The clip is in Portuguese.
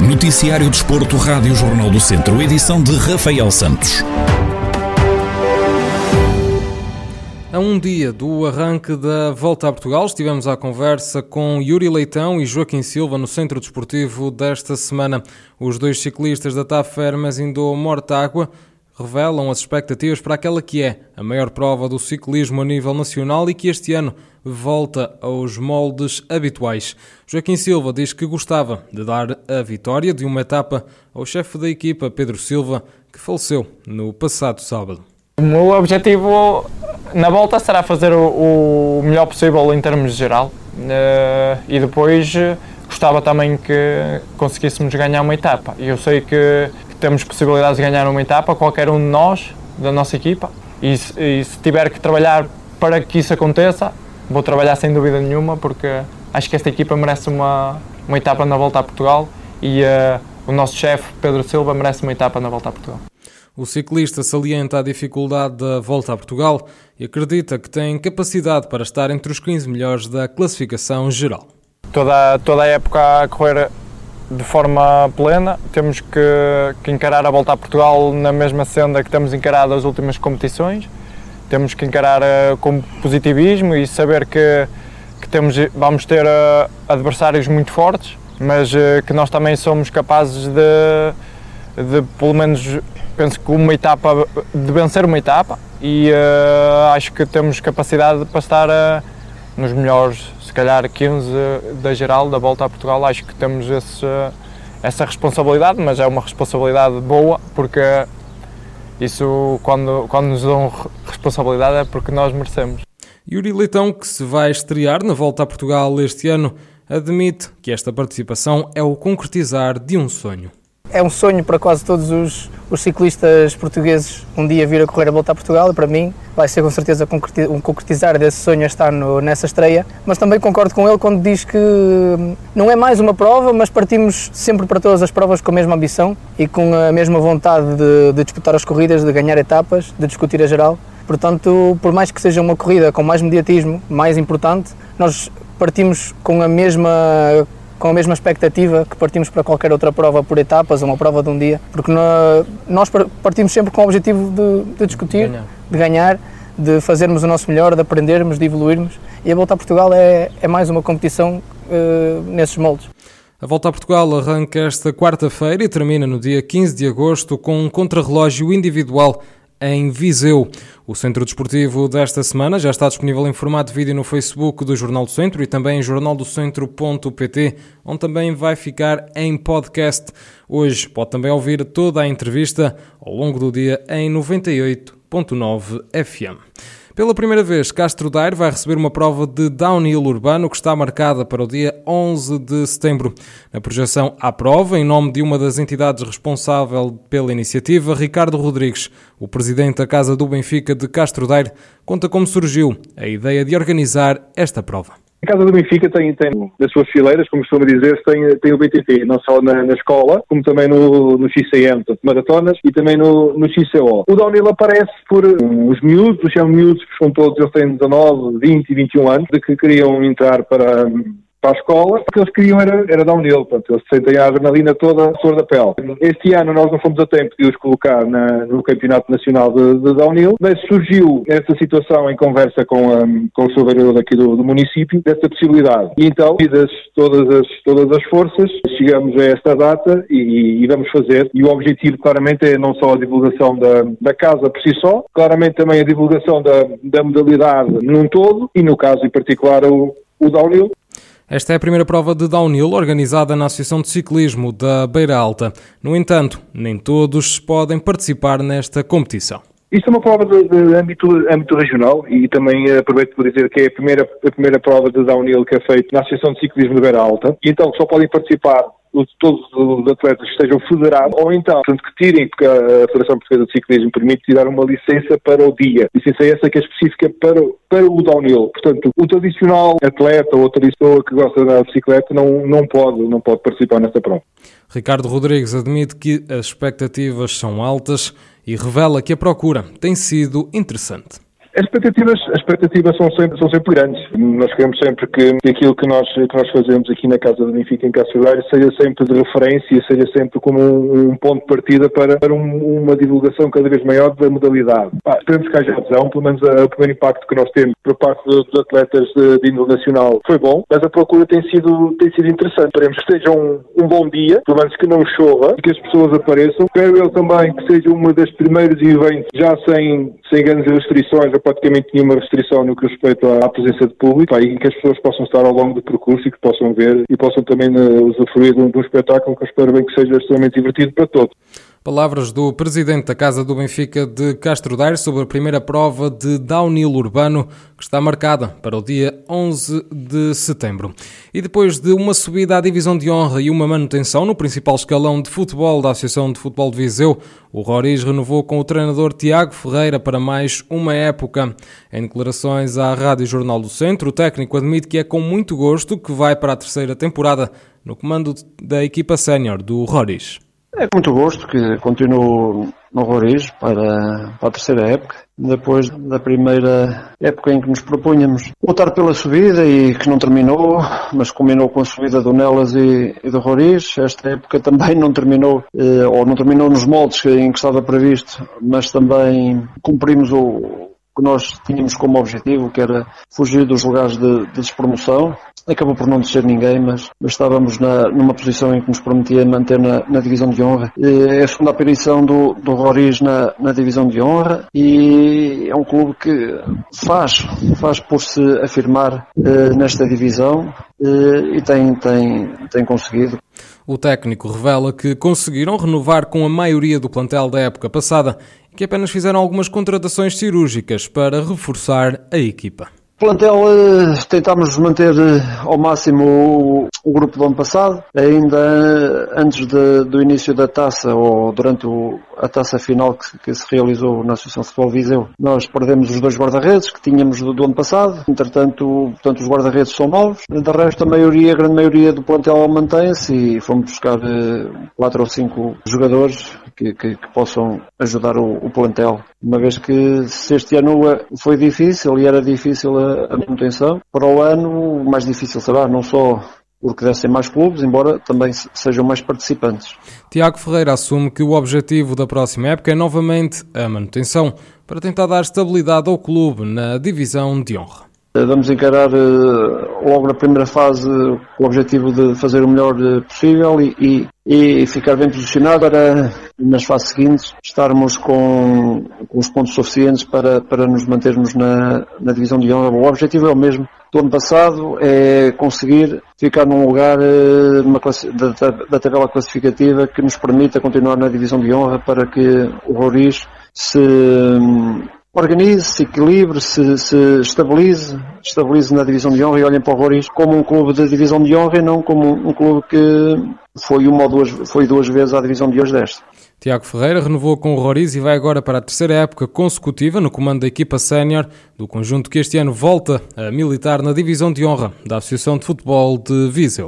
Noticiário Desporto, Rádio Jornal do Centro, edição de Rafael Santos. A um dia do arranque da Volta a Portugal, estivemos à conversa com Yuri Leitão e Joaquim Silva no Centro Desportivo desta semana. Os dois ciclistas da TAF Hermes Indo Mortágua revelam as expectativas para aquela que é a maior prova do ciclismo a nível nacional e que este ano volta aos moldes habituais. Joaquim Silva diz que gostava de dar a vitória de uma etapa ao chefe da equipa, Pedro Silva, que faleceu no passado sábado. O meu objetivo na volta será fazer o, melhor possível em termos geral uh, e depois gostava também que conseguíssemos ganhar uma etapa. Eu sei que, temos possibilidades de ganhar uma etapa, qualquer um de nós, da nossa equipa, e, e se tiver que trabalhar para que isso aconteça, vou trabalhar sem dúvida nenhuma, porque acho que esta equipa merece uma, uma etapa na volta a Portugal e uh, o nosso chefe, Pedro Silva, merece uma etapa na volta a Portugal. O ciclista salienta a dificuldade da volta a Portugal e acredita que tem capacidade para estar entre os 15 melhores da classificação geral. Toda, toda a época a correr de forma plena, temos que, que encarar a volta a Portugal na mesma senda que temos encarado as últimas competições. Temos que encarar uh, com positivismo e saber que, que temos, vamos ter uh, adversários muito fortes, mas uh, que nós também somos capazes de, de pelo menos penso que uma etapa, de vencer uma etapa e acho que temos capacidade para estar nos melhores, calhar 15 da geral, da volta a Portugal. Acho que temos esse, essa responsabilidade, mas é uma responsabilidade boa porque isso, quando, quando nos dão responsabilidade, é porque nós merecemos. Yuri Leitão, que se vai estrear na volta a Portugal este ano, admite que esta participação é o concretizar de um sonho. É um sonho para quase todos os, os, ciclistas portugueses um dia vir a correr a volta a Portugal e para mim vai ser com certeza um concretizar desse sonho estar no, nessa estreia. Mas também concordo com ele quando diz que não é mais uma prova, mas partimos sempre para todas as provas com a mesma ambição e com a mesma vontade de, de disputar as corridas, de ganhar etapas, de discutir a geral. Portanto, por mais que seja uma corrida com mais mediatismo, mais importante, nós partimos com a mesma com a mesma expectativa que partimos para qualquer outra prova por etapas, ou uma prova de um dia, porque nós partimos sempre com o objetivo de, de discutir, ganhar. de ganhar, de fazermos o nosso melhor, de aprendermos, de evoluirmos, e a Volta a Portugal é, é mais uma competição uh, nesses moldes. A Volta a Portugal arranca esta quarta-feira e termina no dia 15 de agosto com um contrarrelógio individual em Viseu. O Centro Desportivo desta semana já está disponível em formato de vídeo no Facebook do Jornal do Centro e também em jornaldocentro.pt, onde também vai ficar em podcast. Hoje pode também ouvir toda a entrevista ao longo do dia em 98.9 FM. Pela primeira vez, Castro Daire vai receber uma prova de downhill urbano que está marcada para o dia 11 de setembro. Na projeção à prova, em nome de uma das entidades responsável pela iniciativa, Ricardo Rodrigues, o presidente da Casa do Benfica de Castro Daire, conta como surgiu a ideia de organizar esta prova. A Casa do Benfica tem, tem nas suas fileiras, como costuma dizer, tem, tem o BTT, não só na, na escola, como também no, no XCM, portanto, maratonas, e também no, no XCO. O downhill aparece por um, os miúdos, os chamam miúdos, são todos, eles têm 19, 20 e 21 anos, de que queriam entrar para, para a escola, o que eles queriam era, era downhill, portanto, eles sentem a adrenalina toda a flor da pele. Este ano nós não fomos a tempo de os colocar na, no Campeonato Nacional de, de, Downhill, mas surgiu essa situação em conversa com, a, com o seu vereador aqui do, do, município, dessa possibilidade. E então, unidas todas as, todas as forças, chegamos a esta data e, e, vamos fazer. E o objetivo, claramente, é não só a divulgação da, da casa por si só, claramente também a divulgação da, da modalidade num todo e, no caso em particular, o, o downhill. Esta é a primeira prova de downhill organizada na Associação de Ciclismo da Beira Alta. No entanto, nem todos podem participar nesta competição. Isto é uma prova de, de âmbito, âmbito, regional e também aproveito para dizer que é a primeira, a primeira prova de downhill que é feita na Associação de Ciclismo da Beira Alta. E então só podem participar todos os atletas estejam federados, ou então, portanto, que tirem, porque a Federação Portuguesa de Ciclismo permite tirar uma licença para o dia. Licença essa que é específica para, para o downhill. Portanto, o tradicional atleta ou outra pessoa que gosta de bicicleta não, não, pode, não pode participar nesta prova. Ricardo Rodrigues admite que as expectativas são altas e revela que a procura tem sido interessante. As expectativas, as expectativas são, sempre, são sempre grandes. Nós queremos sempre que aquilo que nós, que nós fazemos aqui na Casa do Benfica, em Castelhares, seja sempre de referência, seja sempre como um, um ponto de partida para, para um, uma divulgação cada vez maior da modalidade. Pá, esperemos que haja adesão, pelo menos o primeiro impacto que nós temos por parte dos atletas de, de nível nacional foi bom, mas a procura tem sido, tem sido interessante. Esperemos que seja um, um bom dia, pelo menos que não chova que as pessoas apareçam. Espero eu também que seja uma das primeiros eventos já sem, sem grandes restrições praticamente nenhuma restrição no que respeita à presença de público pá, e que as pessoas possam estar ao longo do percurso e que possam ver e possam também uh, usufruir de um, de um espetáculo que eu espero bem que seja extremamente divertido para todos. Palavras do presidente da Casa do Benfica de Castro Daire sobre a primeira prova de downhill urbano que está marcada para o dia 11 de setembro. E depois de uma subida à divisão de honra e uma manutenção no principal escalão de futebol da Associação de Futebol de Viseu, o Roriz renovou com o treinador Tiago Ferreira para mais uma época. Em declarações à Rádio Jornal do Centro, o técnico admite que é com muito gosto que vai para a terceira temporada no comando da equipa sénior do Roriz. É com muito gosto que continuo no Roriz para, para a terceira época, depois da primeira época em que nos propunhamos lutar pela subida e que não terminou, mas combinou com a subida do Nelas e, e do Roriz. Esta época também não terminou, eh, ou não terminou nos moldes em que estava previsto, mas também cumprimos o, que nós tínhamos como objetivo, que era fugir dos lugares de, de despromoção. Acabou por não descer ninguém, mas, mas estávamos na, numa posição em que nos prometia manter na, na divisão de honra. É a segunda aparição do, do Roriz na, na divisão de honra e é um clube que faz, faz por se afirmar eh, nesta divisão eh, e tem, tem, tem conseguido. O técnico revela que conseguiram renovar com a maioria do plantel da época passada que apenas fizeram algumas contratações cirúrgicas para reforçar a equipa plantel eh, tentámos manter eh, ao máximo o, grupo do ano passado, ainda eh, antes de, do início da taça ou durante o, a taça final que, que, se realizou na Associação Futebol Viseu. Nós perdemos os dois guarda-redes que tínhamos do, do, ano passado, entretanto, portanto, os guarda-redes são novos, de resto a maioria, a grande maioria do plantel mantém-se e fomos buscar quatro ou cinco jogadores que, que, que possam ajudar o, o, plantel. Uma vez que se este ano foi difícil e era difícil a, a manutenção, para o ano mais difícil será, não só porque devem mais clubes, embora também sejam mais participantes. Tiago Ferreira assume que o objetivo da próxima época é novamente a manutenção, para tentar dar estabilidade ao clube na divisão de honra. Vamos encarar eh, logo na primeira fase com o objetivo de fazer o melhor eh, possível e, e, e ficar bem posicionado para nas fases seguintes estarmos com, com os pontos suficientes para, para nos mantermos na, na divisão de honra. O objetivo é o mesmo do ano passado, é conseguir ficar num lugar eh, numa da, da, tabela classificativa que nos permita continuar na divisão de honra para que o Roriz se organize, se equilibre, se, estabilize, estabilize na divisão de honra e olhem para o Roriz como um clube de divisão de honra e não como um clube que foi uma ou duas, foi duas vezes à divisão de hoje desta. Tiago Ferreira renovou com o Roriz e vai agora para a terceira época consecutiva no comando da equipa sénior do conjunto que este ano volta a militar na divisão de honra da Associação de Futebol de Viseu.